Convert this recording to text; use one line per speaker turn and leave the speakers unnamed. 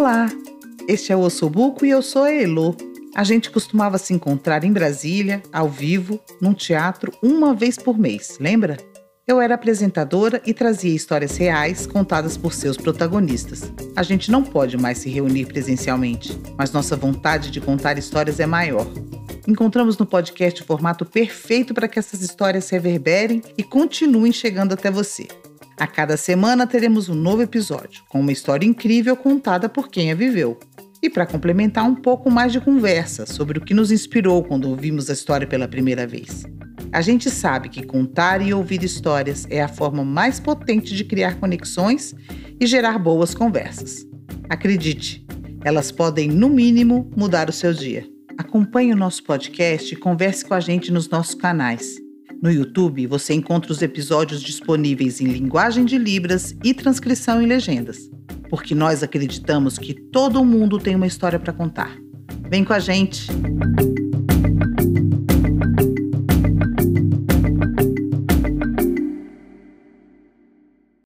Olá, este é o Ossobuco e eu sou a Elo. A gente costumava se encontrar em Brasília, ao vivo, num teatro, uma vez por mês, lembra? Eu era apresentadora e trazia histórias reais contadas por seus protagonistas. A gente não pode mais se reunir presencialmente, mas nossa vontade de contar histórias é maior. Encontramos no podcast o formato perfeito para que essas histórias reverberem e continuem chegando até você. A cada semana teremos um novo episódio, com uma história incrível contada por quem a viveu. E para complementar, um pouco mais de conversa sobre o que nos inspirou quando ouvimos a história pela primeira vez. A gente sabe que contar e ouvir histórias é a forma mais potente de criar conexões e gerar boas conversas. Acredite, elas podem, no mínimo, mudar o seu dia. Acompanhe o nosso podcast e converse com a gente nos nossos canais. No YouTube, você encontra os episódios disponíveis em linguagem de Libras e transcrição em legendas, porque nós acreditamos que todo mundo tem uma história para contar. Vem com a gente!